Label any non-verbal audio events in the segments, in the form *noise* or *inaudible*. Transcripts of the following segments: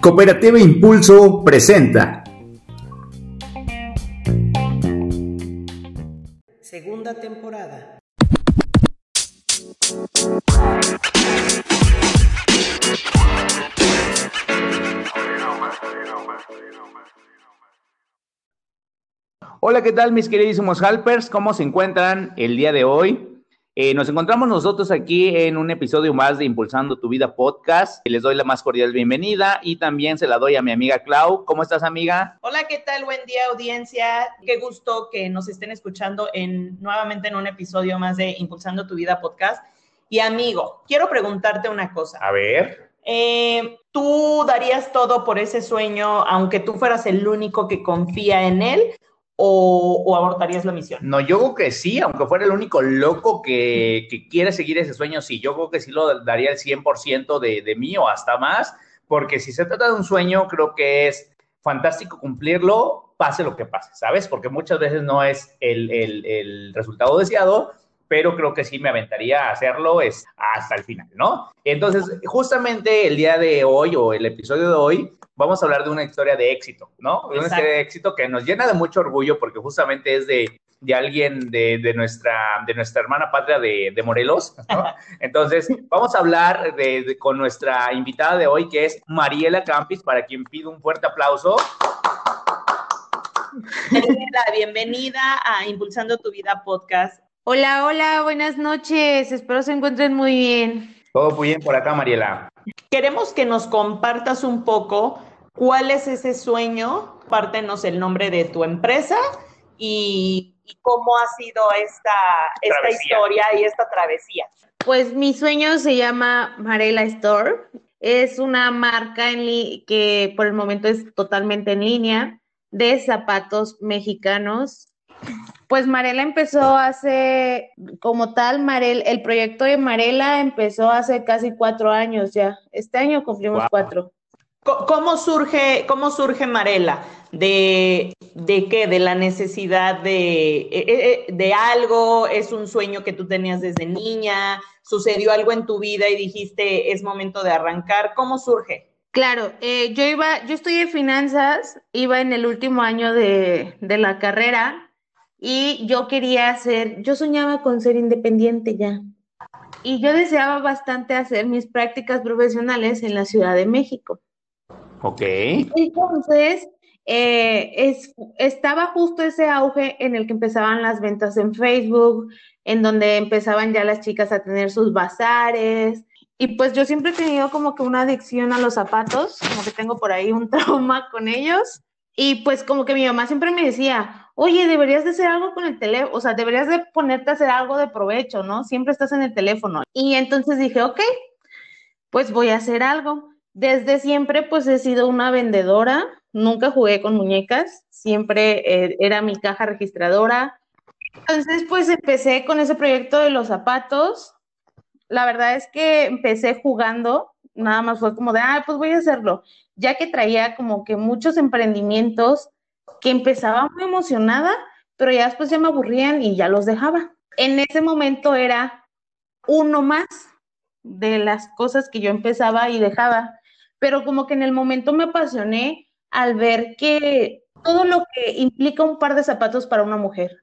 Cooperativa Impulso presenta. Segunda temporada. Hola, ¿qué tal mis queridísimos Halpers? ¿Cómo se encuentran el día de hoy? Eh, nos encontramos nosotros aquí en un episodio más de Impulsando tu Vida podcast. Les doy la más cordial bienvenida y también se la doy a mi amiga Clau. ¿Cómo estás, amiga? Hola, ¿qué tal? Buen día, audiencia. Qué gusto que nos estén escuchando en, nuevamente en un episodio más de Impulsando tu Vida podcast. Y amigo, quiero preguntarte una cosa. A ver. Eh, ¿Tú darías todo por ese sueño, aunque tú fueras el único que confía en él? O, abortarías la misión? No, yo creo que sí, aunque fuera el único loco que, quiere seguir ese sueño, sí, yo creo que sí lo daría el 100% de, de mí o hasta más, porque si se trata de un sueño, creo que es fantástico cumplirlo, pase lo que pase, ¿sabes? Porque muchas veces no es el resultado deseado, pero creo que sí me aventaría a hacerlo es hasta el final, ¿no? Entonces, justamente el día de hoy o el episodio de hoy, vamos a hablar de una historia de éxito, ¿no? De una historia de éxito que nos llena de mucho orgullo porque justamente es de, de alguien de, de, nuestra, de nuestra hermana patria de, de Morelos, ¿no? *laughs* Entonces, vamos a hablar de, con nuestra invitada de hoy, que es Mariela Campis, para quien pido un fuerte aplauso. Mariela, bienvenida a Impulsando tu Vida podcast. Hola, hola, buenas noches. Espero se encuentren muy bien. Todo muy bien por acá, Mariela. Queremos que nos compartas un poco cuál es ese sueño. Pártenos el nombre de tu empresa y, cómo ha sido esta, esta historia y esta travesía. Pues mi sueño se llama Marela Store. Es una marca en que por el momento es totalmente en línea de zapatos mexicanos pues Marela empezó hace, como tal, Marel, el proyecto de Marela empezó hace casi cuatro años ya. Este año cumplimos cuatro. ¿Cómo surge, cómo surge Marela? ¿De, ¿De qué? ¿De la necesidad de, eh, eh, eh, de algo? ¿Es un sueño que tú tenías desde niña? ¿Sucedió algo en tu vida y dijiste es momento de arrancar? ¿Cómo surge? Claro, yo iba, yo estudié finanzas, iba en el último año de, de la carrera y yo quería ser, yo soñaba con ser independiente ya. Y yo deseaba bastante hacer mis prácticas profesionales en la Ciudad de México. Ok. Entonces, eh, es, estaba justo ese auge en el que empezaban las ventas en Facebook, en donde empezaban ya las chicas a tener sus bazares. Y pues yo siempre he tenido como que una adicción a los zapatos, como que tengo por ahí un *laughs* trauma con ellos. Y pues como que mi mamá siempre me decía, oye, deberías de hacer algo con el teléfono, o sea, deberías de ponerte a hacer algo de provecho, ¿no? Siempre estás en el teléfono. Y entonces dije, ok, pues voy a hacer algo. Desde siempre, pues he sido una vendedora, nunca jugué con muñecas, siempre eh, era mi caja registradora. Entonces, pues empecé con ese proyecto de los zapatos. La verdad es que empecé jugando, nada más fue como de, ah, pues voy a hacerlo, ya que traía como que muchos emprendimientos que empezaba muy emocionada, pero ya después ya me aburrían y ya los dejaba. En ese momento era uno más de las cosas que yo empezaba y dejaba, pero como que en el momento me apasioné al ver que todo lo que implica un par de zapatos para una mujer,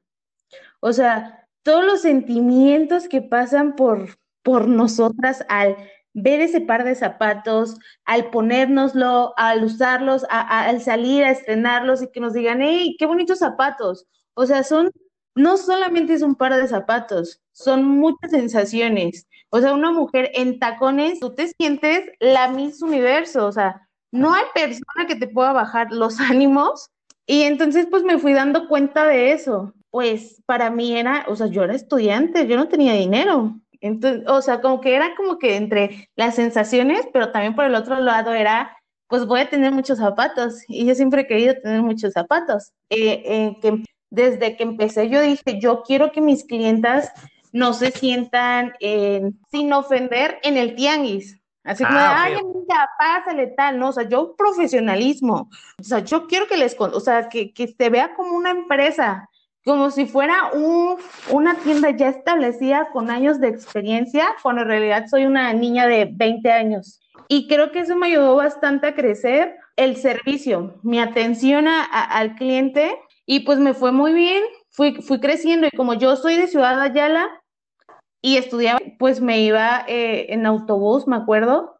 o sea, todos los sentimientos que pasan por, por nosotras al ver ese par de zapatos, al ponérnoslo, al usarlos, al salir a estrenarlos y que nos digan, hey, qué bonitos zapatos. O sea, son, no solamente es un par de zapatos, son muchas sensaciones. O sea, una mujer en tacones, tú te sientes la misma Universo, o sea, no hay persona que te pueda bajar los *laughs* ánimos. Y entonces, pues me fui dando cuenta de eso. Pues para mí era, o sea, yo era estudiante, yo no tenía dinero. Entonces, o sea, como que era como que entre las sensaciones, pero también por el otro lado era, pues voy a tener muchos zapatos. Y yo siempre he querido tener muchos zapatos. Eh, eh, que desde que empecé yo dije, yo quiero que mis clientas no se sientan sin ofender en el tianguis. Así como, ah, ay, amiga, pásale tal, ¿no? O sea, yo profesionalismo. O sea, yo quiero que les, o sea, que, que se vea como una empresa, como si fuera un, una tienda ya establecida con años de experiencia, cuando en realidad soy una niña de 20 años. y creo que eso me ayudó bastante a crecer el servicio, mi atención al cliente y pues me fue muy bien, fui, fui creciendo y como yo soy de Ciudad Ayala y estudiaba, pues me iba eh, en autobús, me acuerdo,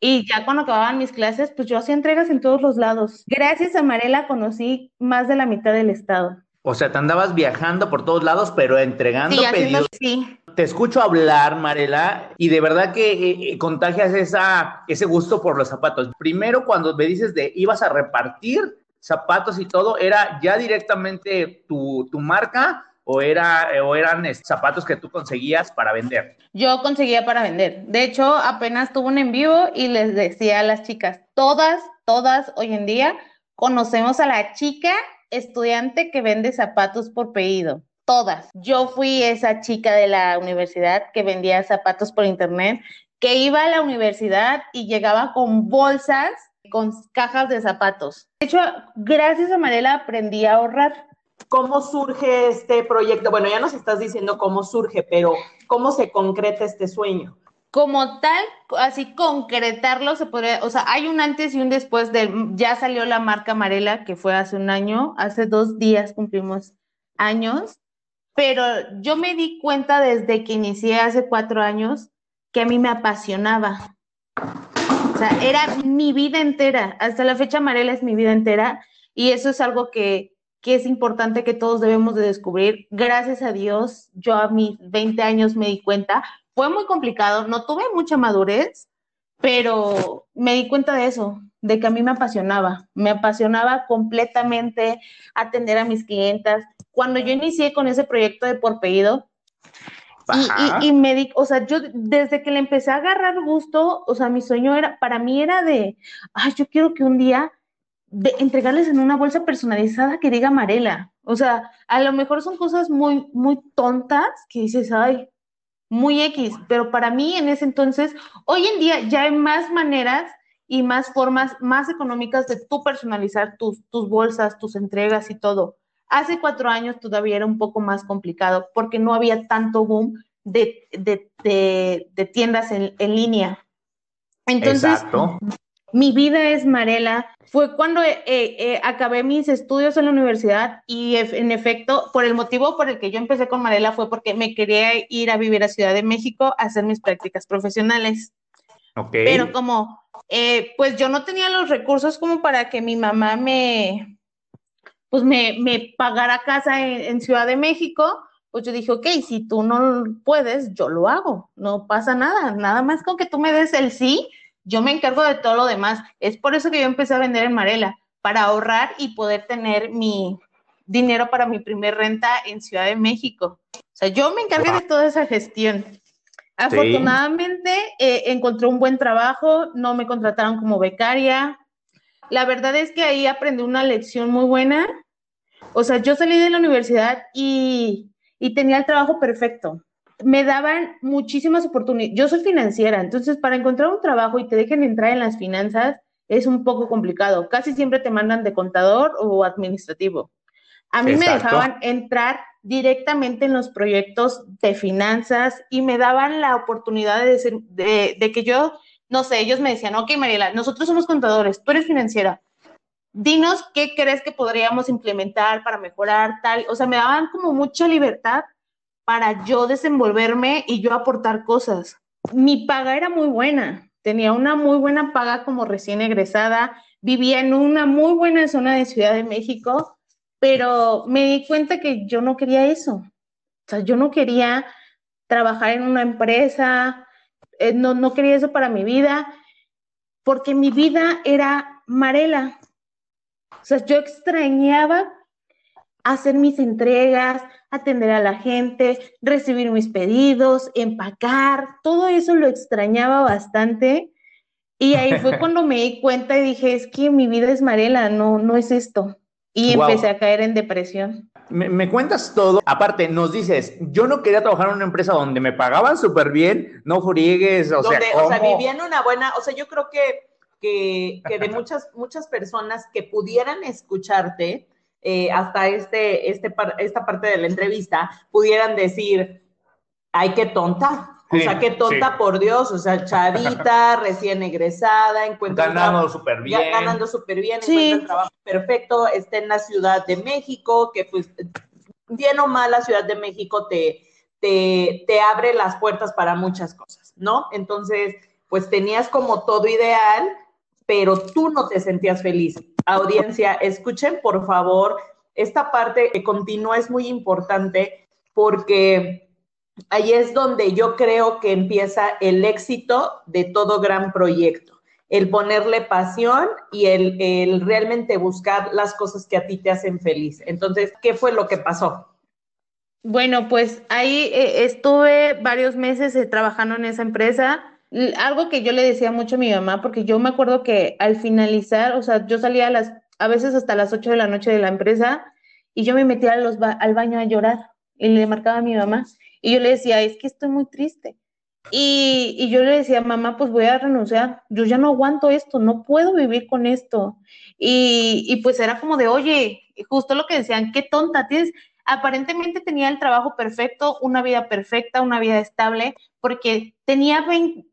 y ya cuando acababan mis clases, pues yo hacía entregas en todos los lados. Gracias a Marela conocí más de la mitad del estado. O sea, te andabas viajando por todos lados, pero entregando pedidos. Sí. Te escucho hablar, Marela, y de verdad que eh, eh, contagias esa, ese gusto por los zapatos. Primero, cuando me dices de ibas a repartir zapatos y todo, ¿era ya directamente tu, tu marca o, era, o eran zapatos que tú conseguías para vender? Yo conseguía para vender. De hecho, apenas tuve un en vivo y les decía a las chicas, todas, todas hoy en día conocemos a la chica estudiante que vende zapatos por pedido. Todas. Yo fui esa chica de la universidad que vendía zapatos por internet, que iba a la universidad y llegaba con bolsas, con cajas de zapatos. De hecho, gracias a Marela aprendí a ahorrar. ¿Cómo surge este proyecto? Bueno, ya nos estás diciendo cómo surge, pero ¿cómo se concreta este sueño? Como tal, así concretarlo se podría, o sea, hay un antes y un después de, ya salió la marca Marela, que fue hace un año, hace dos días cumplimos años, pero yo me di cuenta desde que inicié hace cuatro años que a mí me apasionaba. O sea, era mi vida entera. Hasta la fecha Marela es mi vida entera y eso es algo que, que es importante que todos debemos de descubrir. Gracias a Dios, yo a mis 20 años me di cuenta. Fue muy complicado, no tuve mucha madurez, pero me di cuenta de eso, de que a mí me apasionaba, me apasionaba completamente atender a mis clientas. Cuando yo inicié con ese proyecto de por pedido, y, y, me di, o sea, yo desde que le empecé a agarrar gusto, o sea, mi sueño era, para mí era de, ay, yo quiero que un día de entregarles en una bolsa personalizada que diga Marela. O sea, a lo mejor son cosas muy, muy tontas que dices, ay, muy X, pero para mí en ese entonces, hoy en día ya hay más maneras y más formas más económicas de tú personalizar tus, tus bolsas, tus entregas y todo. Hace cuatro años todavía era un poco más complicado porque no había tanto boom de, de, de, tiendas en, en, línea. Entonces, Exacto mi vida es Marela, fue cuando eh, eh, acabé mis estudios en la universidad y en efecto, por el motivo por el que yo empecé con Marela fue porque me quería ir a vivir a Ciudad de México a hacer mis prácticas profesionales. Okay. Pero como, eh, pues yo no tenía los recursos como para que mi mamá me, pues me, me pagara casa en, en Ciudad de México, pues yo dije, ok, si tú no puedes, yo lo hago, no pasa nada, nada más con que tú me des el sí, yo me encargo de todo lo demás. Es por eso que yo empecé a vender en Marela, para ahorrar y poder tener mi dinero para mi primer renta en Ciudad de México. O sea, yo me encargué de toda esa gestión. Afortunadamente eh, encontré un buen trabajo, no me contrataron como becaria. La verdad es que ahí aprendí una lección muy buena. O sea, yo salí de la universidad y, y tenía el trabajo perfecto me daban muchísimas oportunidades. Yo soy financiera, entonces para encontrar un trabajo y te dejen entrar en las finanzas es un poco complicado. Casi siempre te mandan de contador o administrativo. A mí me dejaban entrar directamente en los proyectos de finanzas y me daban la oportunidad de, decir, de, de que yo, no sé, ellos me decían, ok, Mariela, nosotros somos contadores, tú eres financiera, dinos qué crees que podríamos implementar para mejorar tal. O sea, me daban como mucha libertad para yo desenvolverme y yo aportar cosas. Mi paga era muy buena, tenía una muy buena paga como recién egresada, vivía en una muy buena zona de Ciudad de México, pero me di cuenta que yo no quería eso. O sea, yo no quería trabajar en una empresa, eh, no, no quería eso para mi vida, porque mi vida era Marela. O sea, yo extrañaba hacer mis entregas, atender a la gente, recibir mis pedidos, empacar, todo eso lo extrañaba bastante. Y ahí fue *laughs* cuando me di cuenta y dije, es que mi vida es Marela, no, no es esto. Y empecé a caer en depresión. Me, cuentas todo. Aparte, nos dices, yo no quería trabajar en una empresa donde me pagaban súper bien, no friegues, o sea, O sea, vivía en una buena, o sea, yo creo que, que, que de *laughs* muchas, muchas personas que pudieran escucharte, eh, hasta este, este, esta parte de la entrevista pudieran decir, ay, qué tonta, O sea, qué tonta por Dios, o sea, chavita, *laughs* recién egresada, encuentra ganando súper bien. ganando súper bien, encuentra el trabajo perfecto, está en la Ciudad de México, que pues bien o mal la Ciudad de México te, te, te abre las puertas para muchas cosas, ¿no? Entonces, pues tenías como todo ideal, pero tú no te sentías feliz. Audiencia, escuchen por favor, esta parte que continúa es muy importante porque ahí es donde yo creo que empieza el éxito de todo gran proyecto. El ponerle pasión y el, realmente buscar las cosas que a ti te hacen feliz. Entonces, ¿qué fue lo que pasó? Bueno, pues ahí eh, estuve varios meses eh, trabajando en esa empresa. Algo que yo le decía mucho a mi mamá, porque yo me acuerdo que al finalizar, o sea, yo salía a las, a veces hasta las 8 de la noche de la empresa y yo me metía al baño a llorar y le marcaba a mi mamá y yo le decía, es que estoy muy triste. Y, y, yo le decía, mamá, pues voy a renunciar, yo ya no aguanto esto, no puedo vivir con esto. Y, y pues era como de, oye, justo lo que decían, qué tonta, tienes, aparentemente tenía el trabajo perfecto, una vida perfecta, una vida estable, porque tenía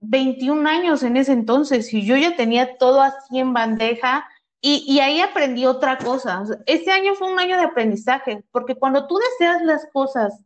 21 años en ese entonces y yo ya tenía todo así en bandeja. Y, y ahí aprendí otra cosa. Ese año fue un año de aprendizaje, porque cuando tú deseas las cosas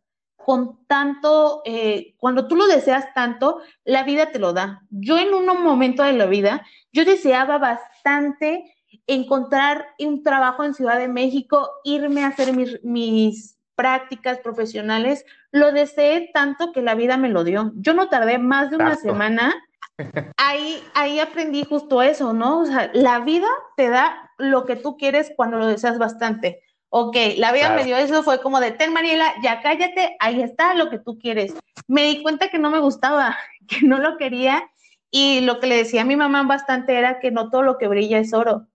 con tanto, eh, cuando tú lo deseas tanto, la vida te lo da. Yo en un momento de la vida, yo deseaba bastante encontrar un trabajo en Ciudad de México, irme a hacer mis, mis prácticas profesionales, lo deseé tanto que la vida me lo dio. Yo no tardé más de una semana. *laughs* Ahí, ahí aprendí justo eso, ¿no? O sea, la vida te da lo que tú quieres cuando lo deseas bastante. Ok, la vida me dio eso, fue como de, ten Mariela, ya cállate, ahí está lo que tú quieres. Me di cuenta que no me gustaba, *laughs* que no lo quería y lo que le decía a mi mamá bastante era que no todo lo que brilla es oro.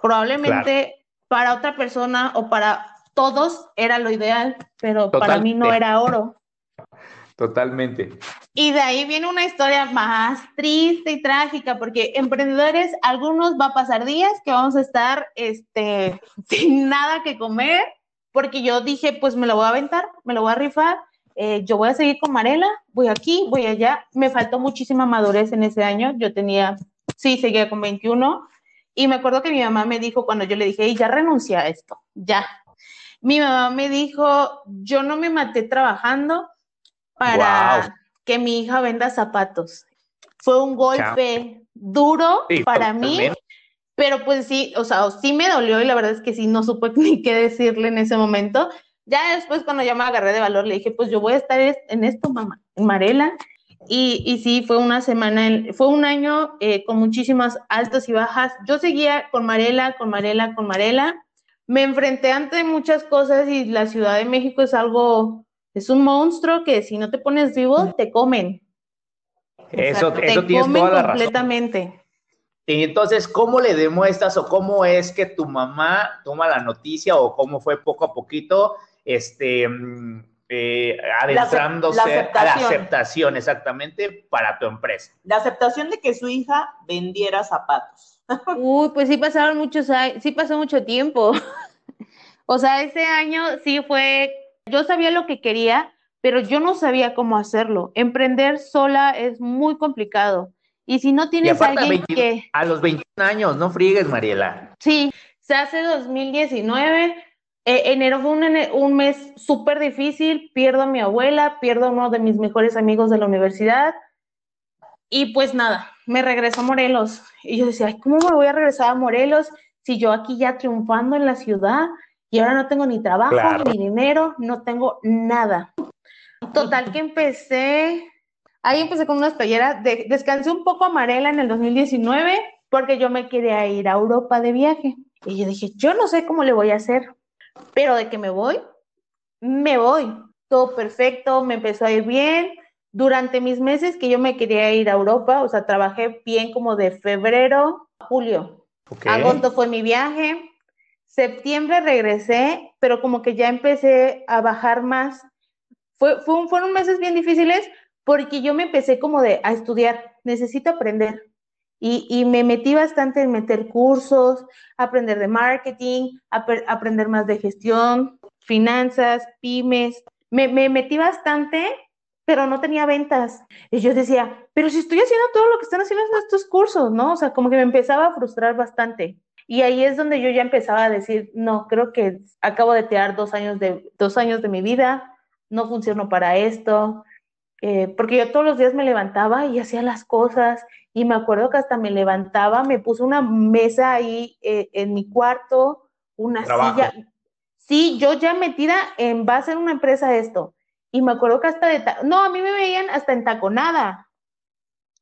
Probablemente para otra persona o para todos era lo ideal, pero para mí no era oro. Totalmente. Y de ahí viene una historia más triste y trágica, porque emprendedores, algunos va a pasar días que vamos a estar este, *laughs* sin nada que comer, porque yo dije, pues me lo voy a aventar, me lo voy a rifar, eh, yo voy a seguir con Marela, voy aquí, voy allá. Me faltó muchísima madurez en ese año, yo tenía, sí, seguía con 21, y me acuerdo que mi mamá me dijo cuando yo le dije, ya renuncia a esto, ya. Mi mamá me dijo, yo no me maté trabajando, para que mi hija venda zapatos. Fue un golpe duro para mí, pero pues sí, o sea, sí me dolió y la verdad es que sí, no supe *laughs* ni qué decirle en ese momento. Ya después cuando ya me agarré de valor, le dije, pues yo voy a estar en esto, mamá, en Marela. Y, y sí, fue una semana, fue un año eh, con muchísimas altas y bajas. Yo seguía con Marela, con Marela, con Marela. Me enfrenté ante muchas cosas y la Ciudad de México es algo es un monstruo que si no te pones vivo, te comen. Eso, eso tienes toda la completamente. Y entonces, ¿cómo le demuestras o cómo es que tu mamá toma la noticia o cómo fue poco a poquito este, mm, eh, adentrándose a la aceptación exactamente para tu empresa? La aceptación de que su hija vendiera zapatos. *laughs* Uy, pues sí pasaron muchos años, sí pasó mucho tiempo. *laughs* o sea, ese año sí fue yo sabía lo que quería, pero yo no sabía cómo hacerlo. Emprender sola es muy complicado. Y si no tienes a alguien que... A los 21 años, no friegues, Mariela. Sí, se hace 2019. Eh, enero fue un, un mes súper difícil. Pierdo a mi abuela, pierdo a uno de mis mejores amigos de la universidad. Y pues nada, me regreso a Morelos. Y yo decía, ¿cómo me voy a regresar a Morelos si yo aquí ya triunfando en la ciudad? y ahora no tengo ni trabajo, ni dinero, no tengo nada. Total que empecé, ahí empecé con unas talleras, descansé un poco amarela en el 2019 porque yo me quería ir a Europa de viaje. Y yo dije, yo no sé cómo le voy a hacer, pero de que me voy, me voy. Todo perfecto, me empezó a ir bien. Durante mis meses que yo me quería ir a Europa, o sea, trabajé bien como de febrero a julio. Agosto fue mi viaje, Septiembre regresé, pero como que ya empecé a bajar más. Fue, fueron meses bien difíciles porque yo me empecé como de a estudiar, necesito aprender. Y, me metí bastante en meter cursos, aprender de marketing, aprender más de gestión, finanzas, pymes. Me, me metí bastante pero no tenía ventas. Y yo decía, pero si estoy haciendo todo lo que están haciendo estos cursos, ¿no? O sea, como que me empezaba a frustrar bastante. Y ahí es donde yo ya empezaba a decir, no, creo que acabo de tirar dos años de, dos años de mi vida, no funciono para esto, eh, porque yo todos los días me levantaba y hacía las cosas y me acuerdo que hasta me levantaba, me puse una mesa ahí eh, en mi cuarto, una silla. Sí, yo ya metida en, a ser una empresa esto. Y me acuerdo que hasta de, no, a mí me veían hasta en taconada,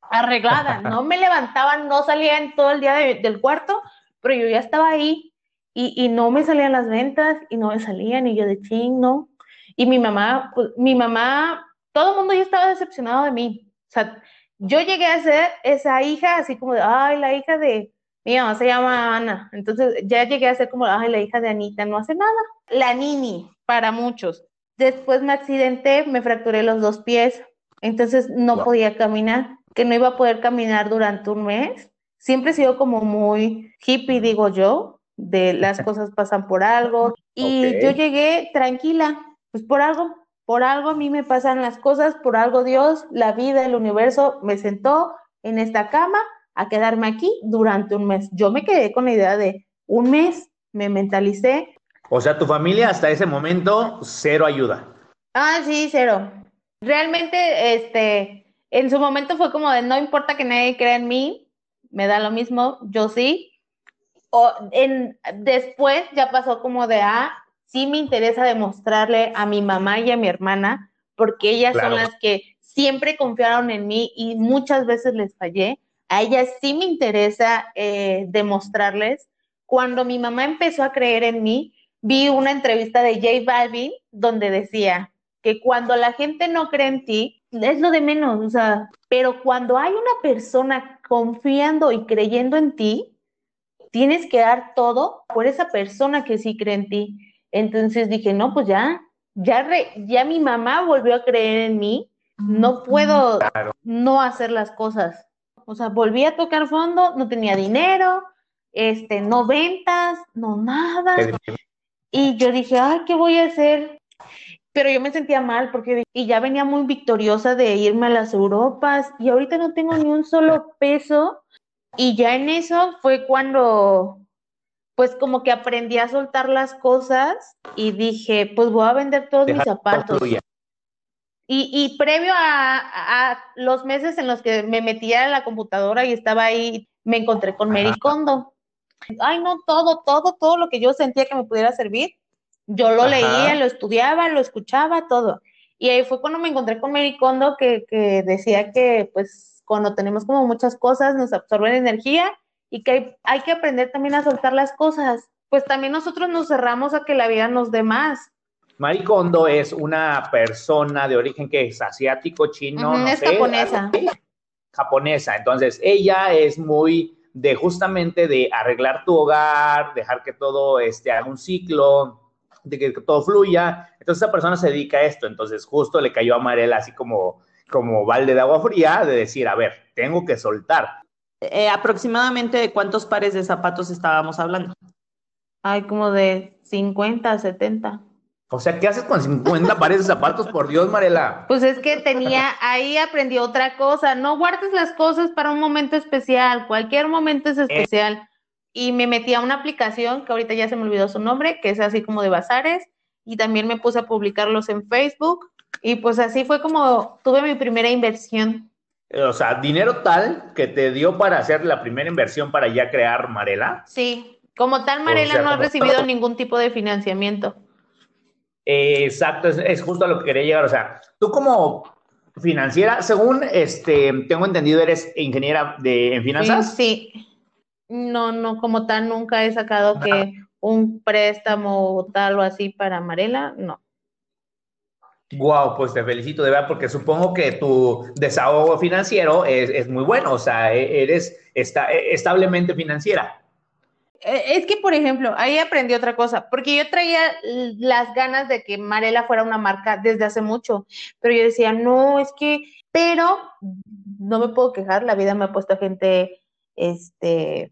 arreglada, *laughs* no me levantaban, no salían todo el día del cuarto, pero yo ya estaba ahí y, y, no me salían las ventas y no me salían y yo de ching, ¿no? Y mi mamá, pues, mi mamá, todo el mundo ya estaba decepcionado de mí. O sea, yo llegué a ser esa hija así como de, ay, la hija de, mi mamá se llama Ana. Entonces ya llegué a ser como, ay, la hija de Anita, no hace nada. La nini, para muchos. Después me accidenté, me fracturé los dos pies, entonces no podía caminar, que no iba a poder caminar durante un mes. Siempre he sido como muy hippie, digo yo, de las *laughs* cosas pasan por algo. Y yo llegué tranquila, pues por algo por algo a mí me pasan las cosas, por algo Dios, la vida, el universo me sentó en esta cama a quedarme aquí durante un mes. Yo me quedé con la idea de un mes, me mentalicé. O sea, tu familia hasta ese momento, cero ayuda. Ah, sí, cero. Realmente, este, en su momento fue como de no importa que nadie crea en mí, me da lo mismo, yo sí. O en, después ya pasó como de, ah, sí me interesa demostrarle a mi mamá y a mi hermana, porque ellas son las que siempre confiaron en mí y muchas veces les fallé. A ellas sí me interesa eh, demostrarles. Cuando mi mamá empezó a creer en mí, vi una entrevista de J Balvin donde decía que cuando la gente no cree en ti, es lo de menos, o sea, pero cuando hay una persona confiando y creyendo en ti, tienes que dar todo por esa persona que sí cree en ti. Entonces dije, no, pues ya, ya, ya mi mamá volvió a creer en mí, no puedo no hacer las cosas. O sea, volví a tocar fondo, no tenía dinero, este, no ventas, no nada. Y yo dije, ay, ¿qué voy a hacer? Pero yo me sentía mal porque y ya venía muy victoriosa de irme a las Europas y ahorita no tengo ni un solo peso. Y ya en eso fue cuando pues como que aprendí a soltar las cosas y dije, pues voy a vender todos mis zapatos. Y, y, previo a, los meses en los que me metía en la computadora y estaba ahí, me encontré con Mary Kondo. Ay, no, todo, todo, todo lo que yo sentía que me pudiera servir, yo lo leía, lo estudiaba, lo escuchaba, todo. Y ahí fue cuando me encontré con Mary Kondo que, que decía que pues cuando tenemos como muchas cosas nos absorben energía y que hay, que aprender también a soltar las cosas. Pues también nosotros nos cerramos a que la vida nos dé más. Marie Kondo es una persona de origen que es asiático, chino, no es japonesa. Japonesa. Entonces, ella es muy de justamente de arreglar tu hogar, dejar que todo este, haga un ciclo, de que todo fluya. Entonces, esa persona se dedica a esto. Entonces, justo le cayó a Marela así como, como balde de agua fría de decir, a ver, tengo que soltar. Eh, aproximadamente de cuántos pares de zapatos estábamos hablando. Hay como de 50, 70. O sea, ¿qué haces con 50 pares de zapatos? Por Dios, Marela. Pues es que tenía, ahí aprendí otra cosa. No guardes las cosas para un momento especial. Cualquier momento es especial. Y me metí a una aplicación que ahorita ya se me olvidó su nombre, que es así como de bazares. Y también me puse a publicarlos en Facebook. Y pues así fue como tuve mi primera inversión. Eh, o sea, dinero tal que te dio para hacer la primera inversión para ya crear Marela. Sí, como tal Marela no ha recibido ningún tipo de financiamiento. exacto, es, justo a lo que quería llegar. O sea, tú como financiera, según este tengo entendido, eres ingeniera de en finanzas. Sí. No, no, como tal nunca he sacado que un préstamo tal o así para Marela, no. Wow, pues te felicito de verdad, porque supongo que tu desahogo financiero es, muy bueno, o sea, e, eres está, e, establemente financiera. E, es que, por ejemplo, ahí aprendí otra cosa, porque yo traía las ganas de que Marela fuera una marca desde hace mucho, pero yo decía, no, es que, pero no me puedo quejar, la vida me ha puesto a gente, este,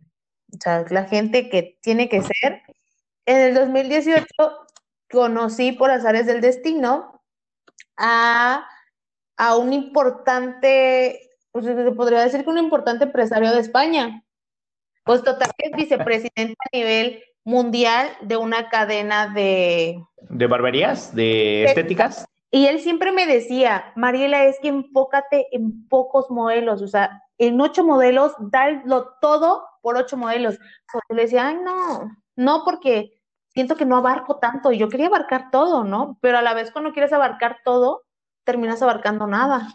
o sea, la gente que tiene que ser. En el 2018 conocí por azares del destino a a un importante, pues se podría decir que un importante empresario de España. Pues total que es vicepresidente a nivel mundial de una cadena de... ¿De barberías? ¿De estéticas? Y él siempre me decía, Mariela, es que enfócate en pocos modelos, o sea, en ocho modelos, dalo todo por ocho modelos. O le decía, ay, no, no, porque siento que no abarco tanto. Y yo quería abarcar todo, ¿no? Pero a la vez cuando quieres abarcar todo, terminas abarcando nada.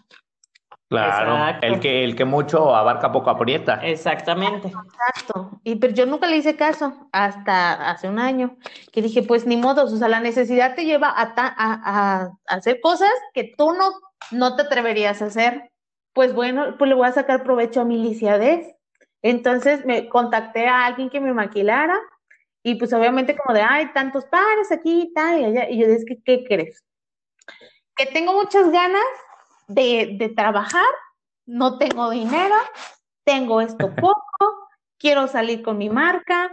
Claro, el que, el que mucho abarca poco aprieta. Exactamente. Exacto. Y pero yo nunca le hice caso hasta hace un año, que dije, pues ni modo, o sea, la necesidad te lleva a, a, hacer cosas que tú no, no te atreverías a hacer. Pues bueno, pues le voy a sacar provecho a mi lisiadez. Entonces me contacté a alguien que me maquilara y pues obviamente como de, ay, tantos pares aquí y tal, y allá. Y yo dije, ¿qué crees? Que tengo muchas ganas de, trabajar, no tengo dinero, tengo esto *laughs* poco, quiero salir con mi marca,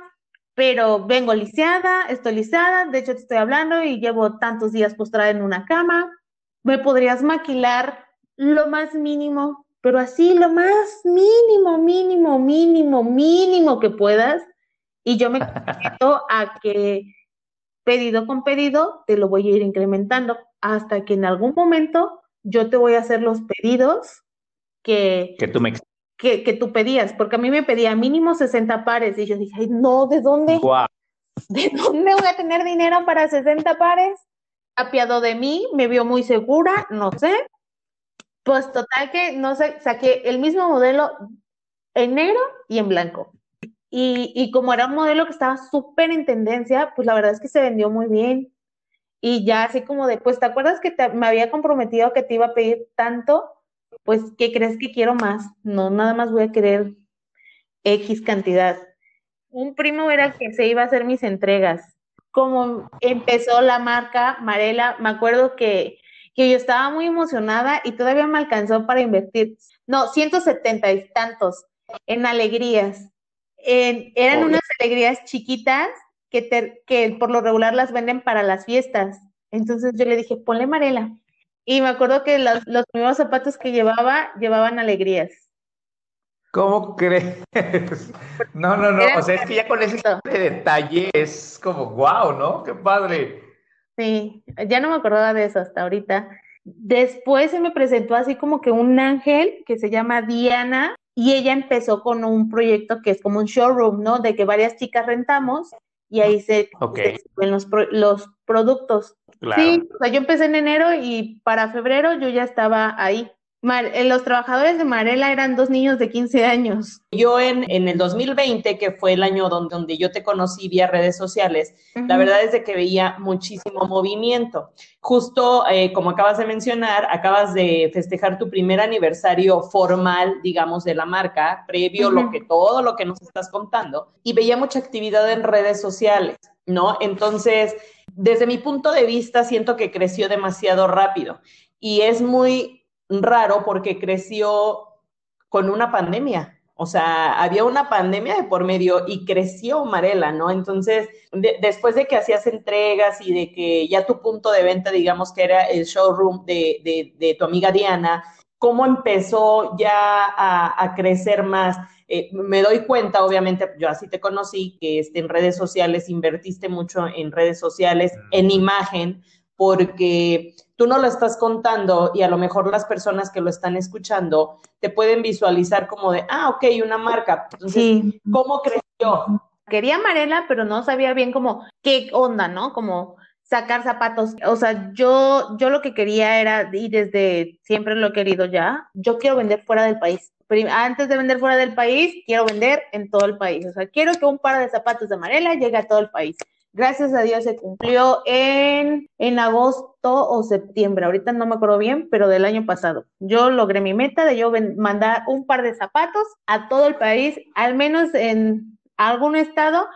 pero vengo lisiada, estoy lisiada, de hecho te estoy hablando y llevo tantos días postrada en una cama, me podrías maquilar lo más mínimo, pero así lo más mínimo, mínimo, mínimo, mínimo que puedas y yo me *laughs* comprometo a que pedido con pedido te lo voy a ir incrementando hasta que en algún momento yo te voy a hacer los pedidos que, que, tú, me... que, que tú pedías, porque a mí me pedía mínimo 60 pares y yo dije, Ay, no, ¿de dónde? ¿De dónde voy a tener dinero para 60 pares? Apiado de mí, me vio muy segura, no sé. Pues total que, no sé, saqué el mismo modelo en negro y en blanco. Y, y como era un modelo que estaba súper en tendencia, pues la verdad es que se vendió muy bien y ya así como de, pues, ¿te acuerdas que me había comprometido que te iba a pedir tanto? Pues, ¿qué crees que quiero más? No, nada más voy a querer X cantidad. Un primo era que se iba a hacer mis entregas. Como empezó la marca Marela, me acuerdo que, que yo estaba muy emocionada y todavía me alcanzó para invertir, no, 170 y tantos en alegrías. Eran unas alegrías chiquitas que, que por lo regular las venden para las fiestas. Entonces yo le dije, ponle Marela. Y me acuerdo que los, los primeros zapatos que llevaba llevaban alegrías. ¿Cómo crees? No, no, no. o sea, es que ya con ese detalle es como, wow, ¿no? Qué padre. Sí, ya no me acordaba de eso hasta ahorita. Después se me presentó así como que un ángel que se llama Diana y ella empezó con un proyecto que es como un showroom, ¿no? De que varias chicas rentamos y ahí se, ven los, los productos. Sí, o sea, yo empecé en enero y para febrero yo ya estaba ahí. Eh, los trabajadores de Marela eran dos niños de 15 años. Yo en, en el 2020, que fue el año donde, donde yo te conocí vía redes sociales, la verdad es de que veía muchísimo movimiento. Justo eh, como acabas de mencionar, acabas de festejar tu primer aniversario formal, digamos, de la marca, previo lo que todo lo que nos estás contando, y veía mucha actividad en redes sociales, ¿no? Entonces, desde mi punto de vista, siento que creció demasiado rápido y es muy raro porque creció con una pandemia. O sea, había una pandemia de por medio y creció Marela, ¿no? Entonces, después de que hacías entregas y de que ya tu punto de venta, digamos que era el showroom de, tu amiga Diana, ¿cómo empezó ya a, crecer más? Eh, me doy cuenta, obviamente, yo así te conocí, que este, en redes sociales invertiste mucho en redes sociales, en imagen, porque tú no lo estás contando y a lo mejor las personas que lo están escuchando te pueden visualizar como de, ah, ok, una marca. Entonces, sí. ¿cómo creció? Quería Marela, pero no sabía bien cómo, qué onda, ¿no? Como sacar zapatos. O sea, yo, yo lo que quería era, y desde siempre lo he querido ya, yo quiero vender fuera del país. Antes de vender fuera del país, quiero vender en todo el país. O sea, quiero que un par de zapatos de Marela llegue a todo el país. Gracias a Dios se cumplió en, en agosto o septiembre, ahorita no me acuerdo bien, pero del año pasado. Yo logré mi meta de yo mandar un par de zapatos a todo el país, al menos en algún estado.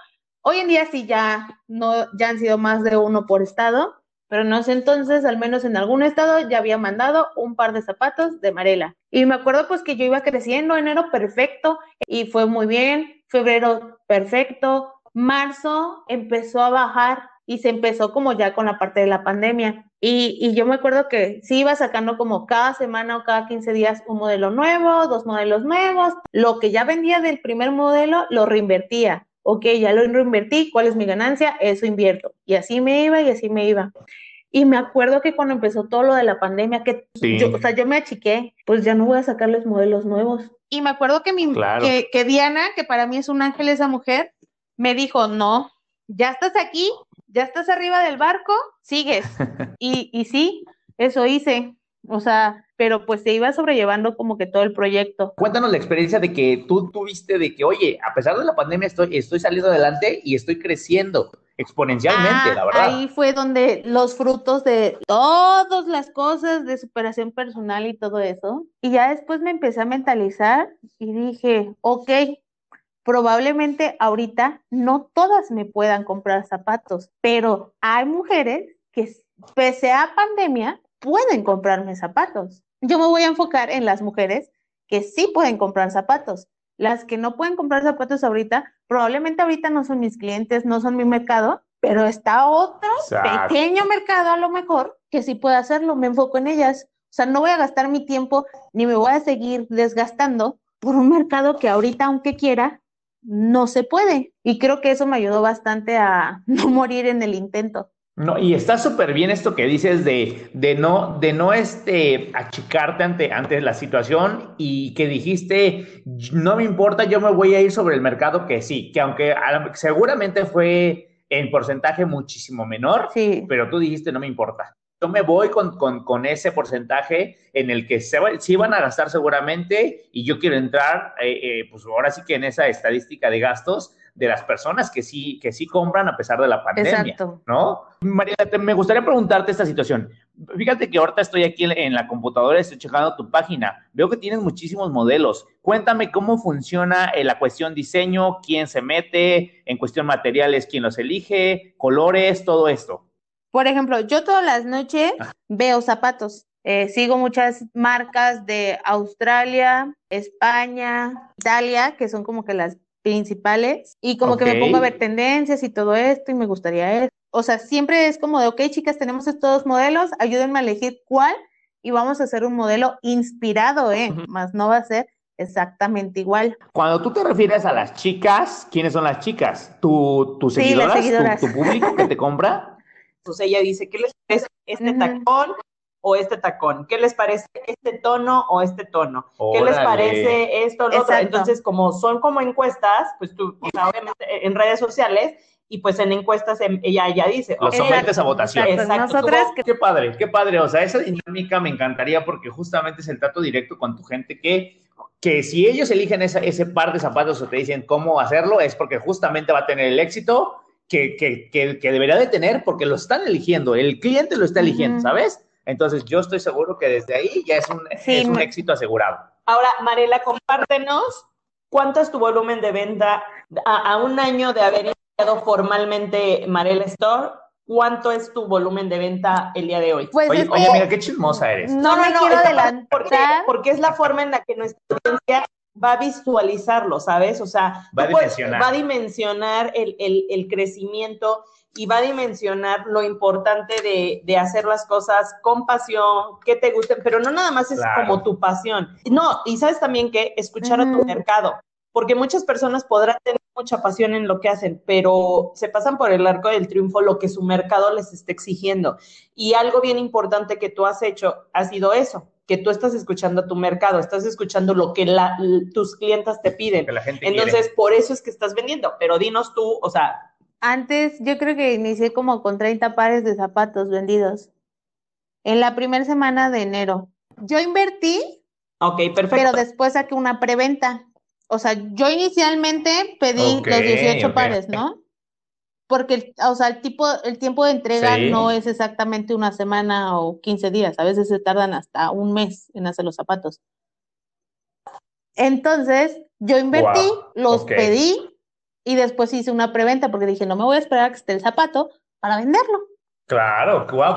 Hoy en día sí ya no ya han sido más de uno por estado, pero no sé entonces, al menos en algún estado ya había mandado un par de zapatos de Marela. Y me acuerdo pues que yo iba creciendo, enero perfecto y fue muy bien, febrero perfecto, marzo empezó a bajar y se empezó como ya con la parte de la pandemia. Y, y, yo me acuerdo que sí iba sacando como cada semana o cada 15 días un modelo nuevo, dos modelos nuevos. Lo que ya vendía del primer modelo lo reinvertía. Ok, ya lo reinvertí, ¿cuál es mi ganancia? Eso invierto. Y así me iba y así me iba. Y me acuerdo que cuando empezó todo lo de la pandemia, que yo, o sea, yo me achiqué, pues ya no voy a sacarles modelos nuevos. Y me acuerdo que, mi, que, que Diana, que para mí es un ángel esa mujer, me dijo, no, ya estás aquí, ya estás arriba del barco, sigues. *laughs* y, y sí, eso hice. O sea, pero pues se iba sobrellevando como que todo el proyecto. Cuéntanos la experiencia de que tú tuviste de que, oye, a pesar de la pandemia estoy, estoy saliendo adelante y estoy creciendo exponencialmente, Ah, la verdad. Ahí fue donde los frutos de todas las cosas de superación personal y todo eso. Y ya después me empecé a mentalizar y dije, ok, probablemente ahorita no todas me puedan comprar zapatos, pero hay mujeres que pese a pandemia pueden comprarme zapatos. Yo me voy a enfocar en las mujeres que sí pueden comprar zapatos. Las que no pueden comprar zapatos ahorita, probablemente ahorita no son mis clientes, no son mi mercado, pero está otro Exacto. pequeño mercado a lo mejor que sí puede hacerlo, me enfoco en ellas. O sea, no voy a gastar mi tiempo ni me voy a seguir desgastando por un mercado que ahorita, aunque quiera, no se puede. Y creo que eso me ayudó bastante a *laughs* no morir en el intento. No, y está súper bien esto que dices de, de no, de no este, achicarte ante, ante la situación y que dijiste, no me importa, yo me voy a ir sobre el mercado que sí, que aunque a seguramente fue en porcentaje muchísimo menor, Sí. pero tú dijiste, no me importa. Yo me voy con, con, con ese porcentaje en el que se, va- sí van a gastar seguramente y yo quiero entrar, eh, eh, pues ahora sí que en esa estadística de gastos de las personas que sí, que sí compran a pesar de la pandemia. Exacto. ¿no? María, te- me gustaría preguntarte esta situación. Fíjate que ahorita estoy aquí en, en la computadora, estoy checando tu página. Veo que tienes muchísimos modelos. Cuéntame cómo funciona eh, la cuestión diseño, quién se mete, en cuestión materiales, quién los elige, colores, todo esto. Por ejemplo, yo todas las noches veo zapatos. Eh, sigo muchas marcas de Australia, España, Italia, que son como que las principales, y como que me pongo a ver tendencias y todo esto, y me gustaría eso. O sea, siempre es como de, ok, chicas, tenemos estos dos modelos, ayúdenme a elegir cuál, y vamos a hacer un modelo inspirado, ¿eh? Más no va a ser exactamente igual. Cuando tú te refieres a las chicas, ¿quiénes son las chicas? ¿Tu, tus Sí, las seguidoras? ¿Tu- seguidoras. ¿Tu, público que te *laughs* compra? Entonces ella dice, ¿qué les parece este tacón o este tacón? ¿Qué les parece este tono o este tono? ¿Qué les Órale. parece esto o lo otro? Entonces, como son como encuestas, pues tú, o sea, obviamente en redes sociales y pues en encuestas em- ella ya dice, Los sometes a votación. Exacto. Nosotras que Qué padre, qué padre. O sea, esa dinámica me encantaría porque justamente es el trato directo con tu gente que, que si ellos eligen esa- ese par de zapatos o te dicen cómo hacerlo, es porque justamente va a tener el éxito que, que, que, que debería de tener porque lo están eligiendo, el cliente lo está eligiendo. ¿sabes? Entonces yo estoy seguro que desde ahí ya es un, Sí, es un me- éxito asegurado. Ahora, Marela, compártenos cuánto es tu volumen de venta a, a un año de haber iniciado formalmente Marela Store. ¿Cuánto es tu volumen de venta el día de hoy? Pues Oye, oye, que amiga, qué chismosa eres. no, me quiero está padre adelantar. Porque, porque es la forma en la que nuestra audiencia va a visualizarlo, ¿sabes? O sea, Va a puedes- dimensionar. va a dimensionar el, el- el crecimiento y va a dimensionar lo importante de, de hacer las cosas con pasión, que te gusten, pero no nada más es Claro. como tu pasión. No, y sabes también que escuchar a tu mercado, porque muchas personas podrán tener mucha pasión en lo que hacen, pero se pasan por el arco del triunfo lo que su mercado les está exigiendo. Y algo bien importante que tú has hecho ha sido eso, que tú estás escuchando a tu mercado, estás escuchando lo que la- tus clientas te piden. Que la gente Entonces, por eso es que estás vendiendo, pero dinos tú, o sea, Antes yo creo que inicié como con 30 pares de zapatos vendidos en la primera semana de enero. Yo invertí, ok, perfecto. pero después saqué una preventa. O sea, yo inicialmente pedí los 18 ok. pares, ¿no? Porque, o sea, el tipo, el tiempo de entrega Sí. no es exactamente una semana o 15 días. A veces se tardan hasta un mes en hacer los zapatos. Entonces, yo invertí, Wow, los pedí y después hice una preventa porque dije, no me voy a esperar a que esté el zapato para venderlo. Claro, wow.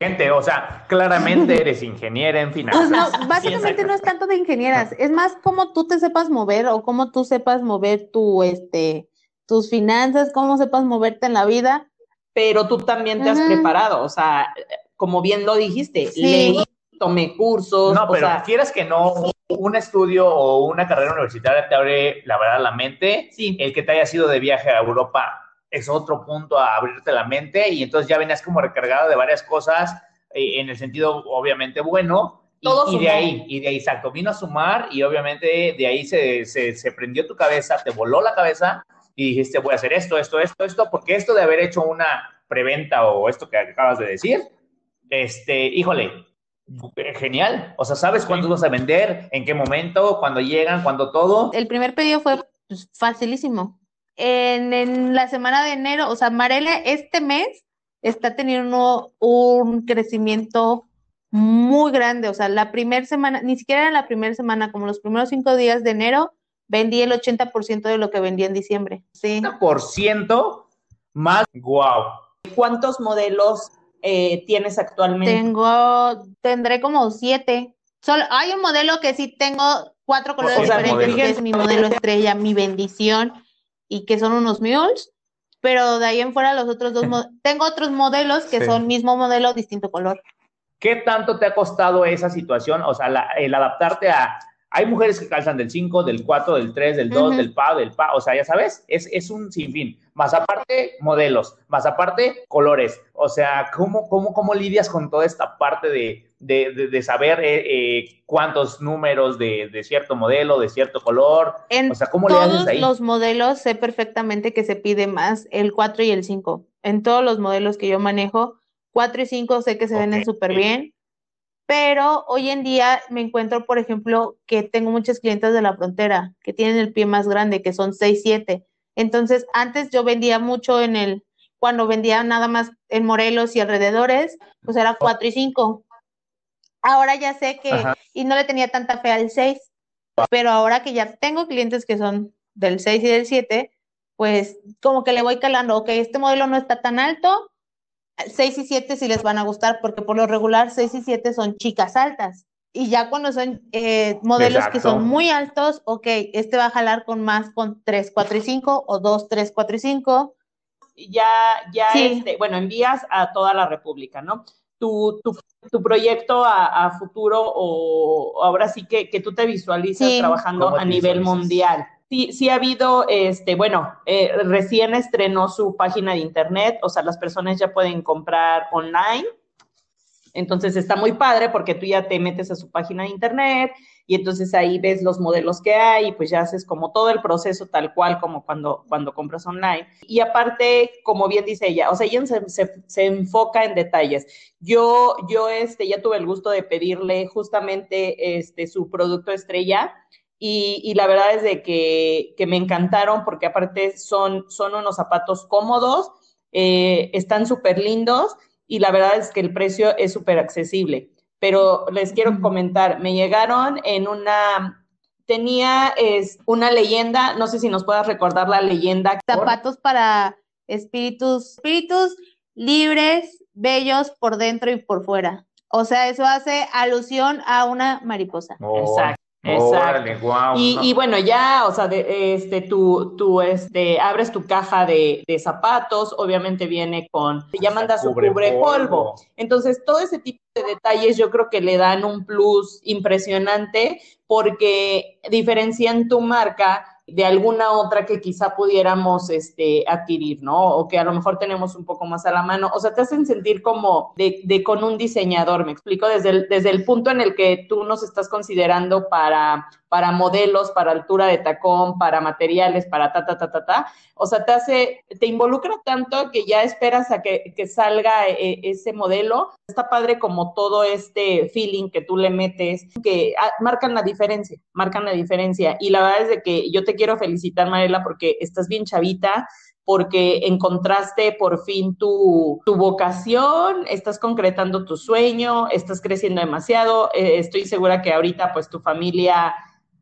Gente, o sea, claramente *laughs* eres ingeniera en Pues finanzas. no, Sí, básicamente no es tanto de ingenieras, es más cómo tú te sepas mover o cómo tú sepas mover tu, este, tus finanzas, cómo sepas moverte en la vida pero tú también te has preparado, o sea, como bien lo dijiste, leí, tomé cursos. No, pero quieres que no, un estudio o una carrera universitaria te abre, la verdad, la mente. Sí. El que te haya sido de viaje a Europa es otro punto a abrirte la mente y entonces ya venías como recargado de varias cosas eh, en el sentido, obviamente, bueno. y, de ahí, y de ahí, exacto, vino a sumar y obviamente de ahí se, se, se prendió tu cabeza, te voló la cabeza y dijiste, voy a hacer esto, esto, esto, esto, porque esto de haber hecho una preventa o esto que acabas de decir, este, híjole, genial. O sea, ¿sabes cuántos vas a vender? ¿En qué momento? ¿Cuándo llegan? ¿Cuándo todo? El primer pedido fue pues, facilísimo. En, en, la semana de enero, o sea, Marela este mes está teniendo un crecimiento muy grande. O sea, la primera semana, ni siquiera era la primera semana, como los primeros cinco días de enero, vendí el 80% de lo que vendí en diciembre. Sí. ¿80% más? ¡Wow! ¿Cuántos modelos eh, tienes actualmente? Tengo, tendré como siete. Solo, hay un modelo que sí tengo cuatro colores diferentes, que es mi modelo *laughs* estrella, mi bendición, y que son unos mules, pero de ahí en fuera los otros dos, *laughs* tengo otros modelos que son mismo modelo, distinto color. ¿Qué tanto te ha costado esa situación? O sea, el adaptarte a, hay mujeres que calzan del 5, del 4, del 3, del 2, del PA, del PA, o sea, ya sabes, es, es un sinfín. Más aparte, modelos, más aparte, colores. O sea, ¿cómo, cómo, cómo lidias con toda esta parte de, de, de, saber eh, eh, cuántos números de, de, cierto modelo, de cierto color? En o sea, ¿cómo le haces ahí? los modelos sé perfectamente que se pide más el 4 y el 5. En todos los modelos que yo manejo, 4 y 5 sé que se venden súper bien pero hoy en día me encuentro, por ejemplo, que tengo muchas clientes de la frontera que tienen el pie más grande, que son 6, 7. Entonces, antes yo vendía mucho en el, cuando vendía nada más en Morelos y alrededores, pues era 4 y 5. Ahora ya sé que, y no le tenía tanta fe al 6, pero ahora que ya tengo clientes que son del 6 y del 7, pues como que le voy calando, ok, este modelo no está tan alto, 6 y 7 sí les van a gustar, porque por lo regular 6 y 7 son chicas altas. Y ya cuando son eh, modelos que son muy altos, ok, este va a jalar con más con 3, 4 y 5 o 2, 3, 4 y 5. Ya, ya, este, bueno, envías a toda la República, ¿no? Tu, tu, tu proyecto a, a, futuro o ahora sí que, que tú te visualizas sí. trabajando a nivel mundial sí, sí ha habido, este, bueno, eh, recién estrenó su página de internet, o sea, las personas ya pueden comprar online. Entonces está muy padre porque tú ya te metes a su página de internet y entonces ahí ves los modelos que hay y pues ya haces como todo el proceso tal cual como cuando, cuando compras online. Y aparte, como bien dice ella, o sea, ella se, se, enfoca en detalles. Yo, yo este, ya tuve el gusto de pedirle justamente este, su producto estrella y, y, la verdad es de que, que, me encantaron porque aparte son, son unos zapatos cómodos, eh, están súper lindos y la verdad es que el precio es súper accesible. Pero les quiero comentar, me llegaron en una, tenía es, una leyenda, no sé si nos puedas recordar la leyenda. Zapatos para espíritus, espíritus libres, bellos por dentro y por fuera. O sea, eso hace alusión a una mariposa. Oh. Exacto. Exacto. wow, y, no. y, bueno, ya, o sea, de, este, tú, tú este, abres tu caja de, de, zapatos, obviamente viene con, ya manda su cubre, cubre polvo. polvo. Entonces, todo ese tipo de detalles yo creo que le dan un plus impresionante porque diferencian tu marca de alguna otra que quizá pudiéramos este, adquirir, ¿no? O que a lo mejor tenemos un poco más a la mano. O sea, te hacen sentir como de, de con un diseñador, me explico, desde el, desde el punto en el que tú nos estás considerando para, para modelos, para altura de tacón, para materiales, para ta, ta, ta, ta, ta. O sea, te hace, te involucra tanto que ya esperas a que, que salga eh, ese modelo. Está padre como todo este feeling que tú le metes, que ah, marcan la diferencia, marcan la diferencia. Y la verdad es de que yo te quiero felicitar, Marela, porque estás bien chavita, porque encontraste por fin tu, tu, vocación, estás concretando tu sueño, estás creciendo demasiado. Eh, estoy segura que ahorita pues tu familia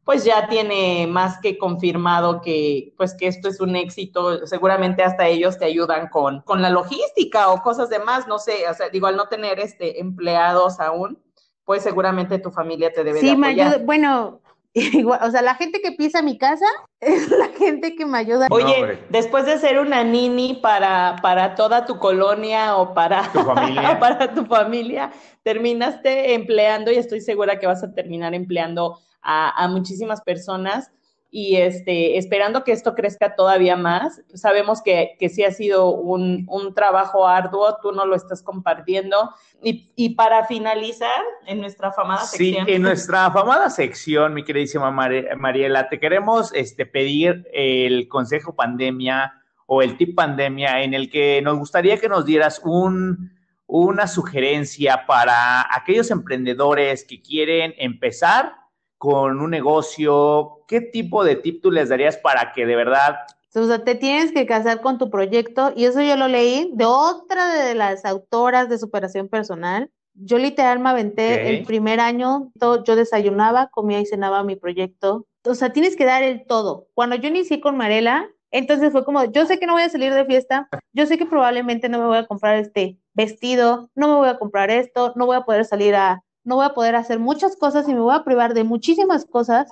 pues ya tiene más que confirmado que pues que esto es un éxito, seguramente hasta ellos te ayudan con, con la logística o cosas demás, no sé, o sea, digo, al no tener este empleados aún, pues seguramente tu familia te debe sí, de apoyar. Sí, bueno, *laughs* Igual, o sea, la gente que pisa mi casa *laughs* es la gente que me ayuda. Oye, después de ser una nini para, para toda tu colonia o para tu familia, *laughs* para tu familia terminaste empleando y estoy segura que vas a terminar empleando a, a muchísimas personas y este, esperando que esto crezca todavía más. Sabemos que, que sí ha sido un, un, trabajo arduo, tú no lo estás compartiendo. Y, y, para finalizar, en nuestra famada sección. Sí, en *laughs* nuestra famada sección, mi queridísima Mariela, te queremos este, pedir el consejo pandemia o el tip pandemia en el que nos gustaría que nos dieras un, una sugerencia para aquellos emprendedores que quieren empezar con un negocio, ¿qué tipo de tip tú les darías para que de verdad... O sea, te tienes que casar con tu proyecto y eso yo lo leí de otra de las autoras de superación personal. Yo literal me aventé okay. el primer año, yo desayunaba, comía y cenaba mi proyecto. O sea, tienes que dar el todo. Cuando yo inicié con Marela, entonces fue como, yo sé que no voy a salir de fiesta, yo sé que probablemente no me voy a comprar este vestido, no me voy a comprar esto, no voy a poder salir a no voy a poder hacer muchas cosas y me voy a privar de muchísimas cosas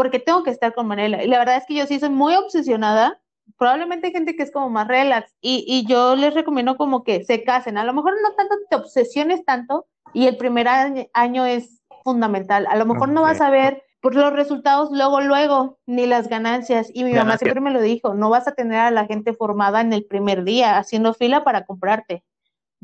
porque tengo que estar con Manela. Y la verdad es que yo sí soy muy obsesionada. Probablemente hay gente que es como más relax y, y yo les recomiendo como que se casen. A lo mejor no tanto te obsesiones tanto y el primer año, año es fundamental. A lo mejor okay. no vas a ver por los resultados luego, luego, ni las ganancias. Y mi mamá siempre me lo dijo, no vas a tener a la gente formada en el primer día haciendo fila para comprarte.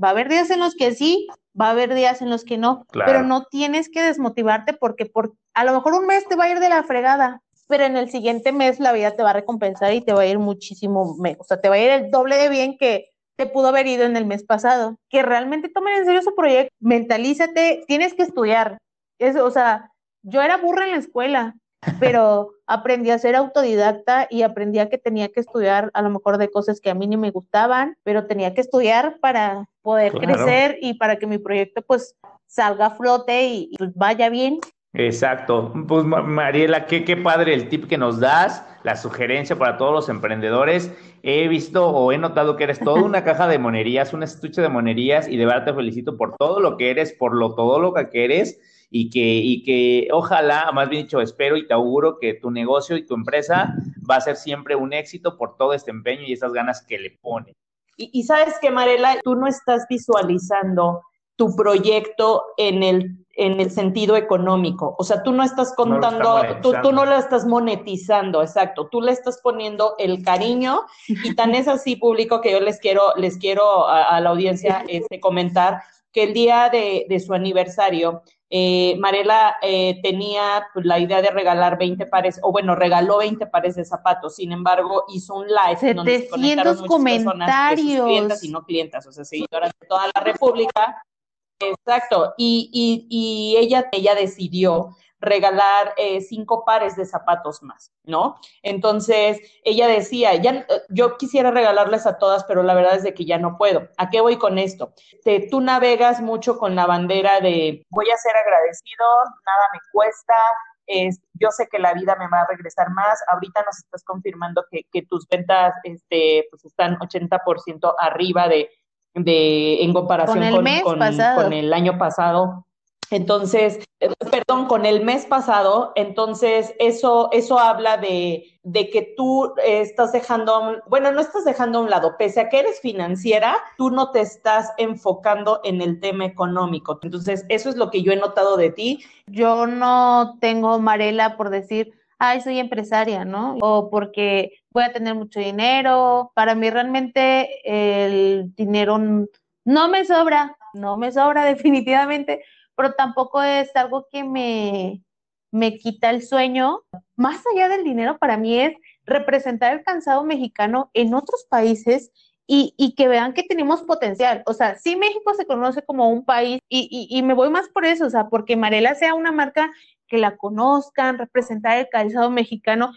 Va a haber días en los que sí, va a haber días en los que no, claro. pero no tienes que desmotivarte porque por, a lo mejor un mes te va a ir de la fregada, pero en el siguiente mes la vida te va a recompensar y te va a ir muchísimo, o sea, te va a ir el doble de bien que te pudo haber ido en el mes pasado. Que realmente tomen en serio su proyecto, mentalízate, tienes que estudiar. Eso, o sea, yo era burra en la escuela, pero aprendí a ser autodidacta y aprendí a que tenía que estudiar a lo mejor de cosas que a mí ni me gustaban, pero tenía que estudiar para poder claro. crecer y para que mi proyecto pues salga a flote y, y pues, vaya bien. Exacto. Pues Mariela, qué, qué padre el tip que nos das, la sugerencia para todos los emprendedores. He visto o he notado que eres toda una caja de monerías, un estuche de monerías y de verdad te felicito por todo lo que eres, por lo todo lo que eres y que, y que ojalá, más bien dicho, espero y te auguro que tu negocio y tu empresa va a ser siempre un éxito por todo este empeño y esas ganas que le pones. Y, y sabes que, Marela, tú no estás visualizando tu proyecto en el, en el sentido económico. O sea, tú no estás contando, no tú, tú, no lo estás monetizando, exacto. Tú le estás poniendo el cariño y tan es así público que yo les quiero, les quiero a, a la audiencia este, comentar que el día de, de su aniversario, eh, Marela eh, tenía pues, la idea de regalar 20 pares, o bueno, regaló 20 pares de zapatos, sin embargo, hizo un live donde se conectaron muchas personas de sus clientas y no clientas, o sea, seguidoras de toda la República. Exacto, y, y, y ella, ella decidió regalar eh, cinco pares de zapatos más, ¿no? Entonces, ella decía, ya, yo quisiera regalarles a todas, pero la verdad es de que ya no puedo. ¿A qué voy con esto? Te, tú navegas mucho con la bandera de voy a ser agradecido, nada me cuesta, es, yo sé que la vida me va a regresar más. Ahorita nos estás confirmando que, que tus ventas este, pues están 80% arriba de, de, en comparación con el, con, mes con, pasado. con el año pasado. Entonces, eh, perdón, con el mes pasado, entonces eso, eso habla de, de que tú estás dejando, bueno, no estás dejando a un lado, pese a que eres financiera, tú no te estás enfocando en el tema económico. Entonces, eso es lo que yo he notado de ti. Yo no tengo Marela por decir, ay, soy empresaria, ¿no? O porque voy a tener mucho dinero. Para mí realmente el dinero no me sobra, no me sobra *laughs* definitivamente pero tampoco es algo que me, me quita el sueño. Más allá del dinero, para mí es representar el cansado mexicano en otros países y, y, que vean que tenemos potencial. O sea, sí México se conoce como un país y, y, me voy más por eso, o sea, porque Marela sea una marca que la conozcan, representar el calzado mexicano.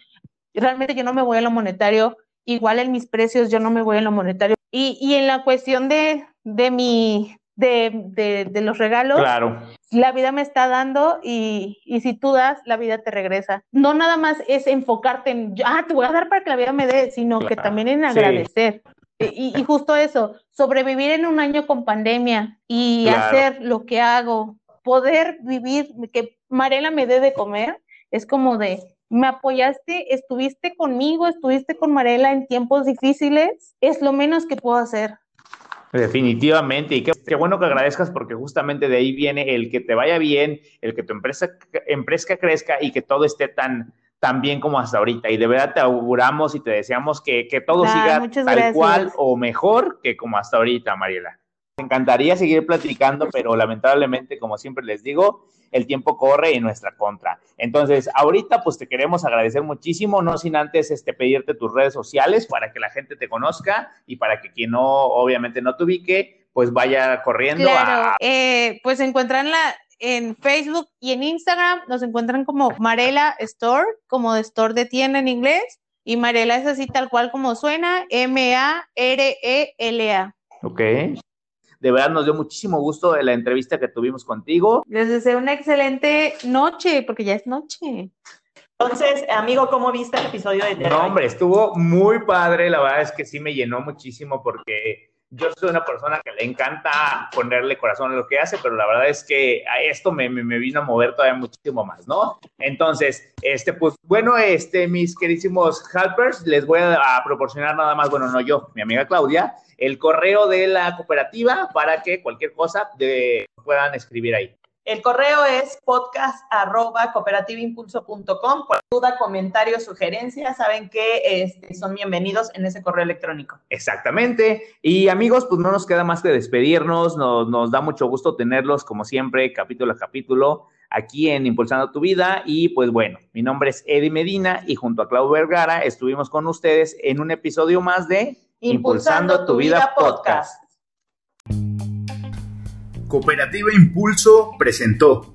Realmente yo no me voy a lo monetario, igual en mis precios yo no me voy a lo monetario. Y, y en la cuestión de, de mi, de, de, de, los regalos, claro. la vida me está dando y, y, si tú das, la vida te regresa. No nada más es enfocarte en, ah, te voy a dar para que la vida me dé, sino claro. que también en agradecer. Sí. Y, y, justo eso, sobrevivir en un año con pandemia y claro. hacer lo que hago, poder vivir, que Marela me dé de comer, es como de, me apoyaste, estuviste conmigo, estuviste con Marela en tiempos difíciles, es lo menos que puedo hacer. Definitivamente, y qué, bueno que agradezcas porque justamente de ahí viene el que te vaya bien, el que tu empresa, empresa crezca y que todo esté tan, tan bien como hasta ahorita. Y de verdad te auguramos y te deseamos que, todo siga tal cual o mejor que como hasta ahorita, Mariela. Encantaría seguir platicando, pero lamentablemente, como siempre les digo, el tiempo corre en nuestra contra. Entonces, ahorita pues te queremos agradecer muchísimo, no sin antes este, pedirte tus redes sociales para que la gente te conozca y para que quien no, obviamente no te ubique, pues vaya corriendo claro, eh, pues encuentran la en Facebook y en Instagram, nos encuentran como Marela Store, como de Store de tienda en inglés, y Marela es así tal cual como suena, M-A-R-E-L-A. Ok. De verdad nos dio muchísimo gusto la entrevista que tuvimos contigo. Les deseo una excelente noche, porque ya es noche. Entonces, amigo, ¿cómo viste el episodio de No, hombre, estuvo muy padre. La verdad es que sí me llenó muchísimo porque yo soy una persona que le encanta ponerle corazón a lo que hace, pero la verdad es que a esto me, me, vino a mover todavía muchísimo más, ¿no? Entonces, este, pues bueno, este, mis queridísimos helpers, les voy a, proporcionar nada más, bueno, no yo, mi amiga Claudia, el correo de la cooperativa para que cualquier cosa de, puedan escribir ahí. El correo es podcast arroba cooperativimpulso.com. Por duda, comentarios, sugerencias, saben que este, son bienvenidos en ese correo electrónico. Exactamente. Y amigos, pues no nos queda más que despedirnos. Nos, nos da mucho gusto tenerlos, como siempre, capítulo a capítulo, aquí en Impulsando tu Vida. Y pues bueno, mi nombre es Eddie Medina y junto a Claudio Vergara estuvimos con ustedes en un episodio más de Impulsando, tu, Vida, Podcast. Cooperativa Impulso presentó.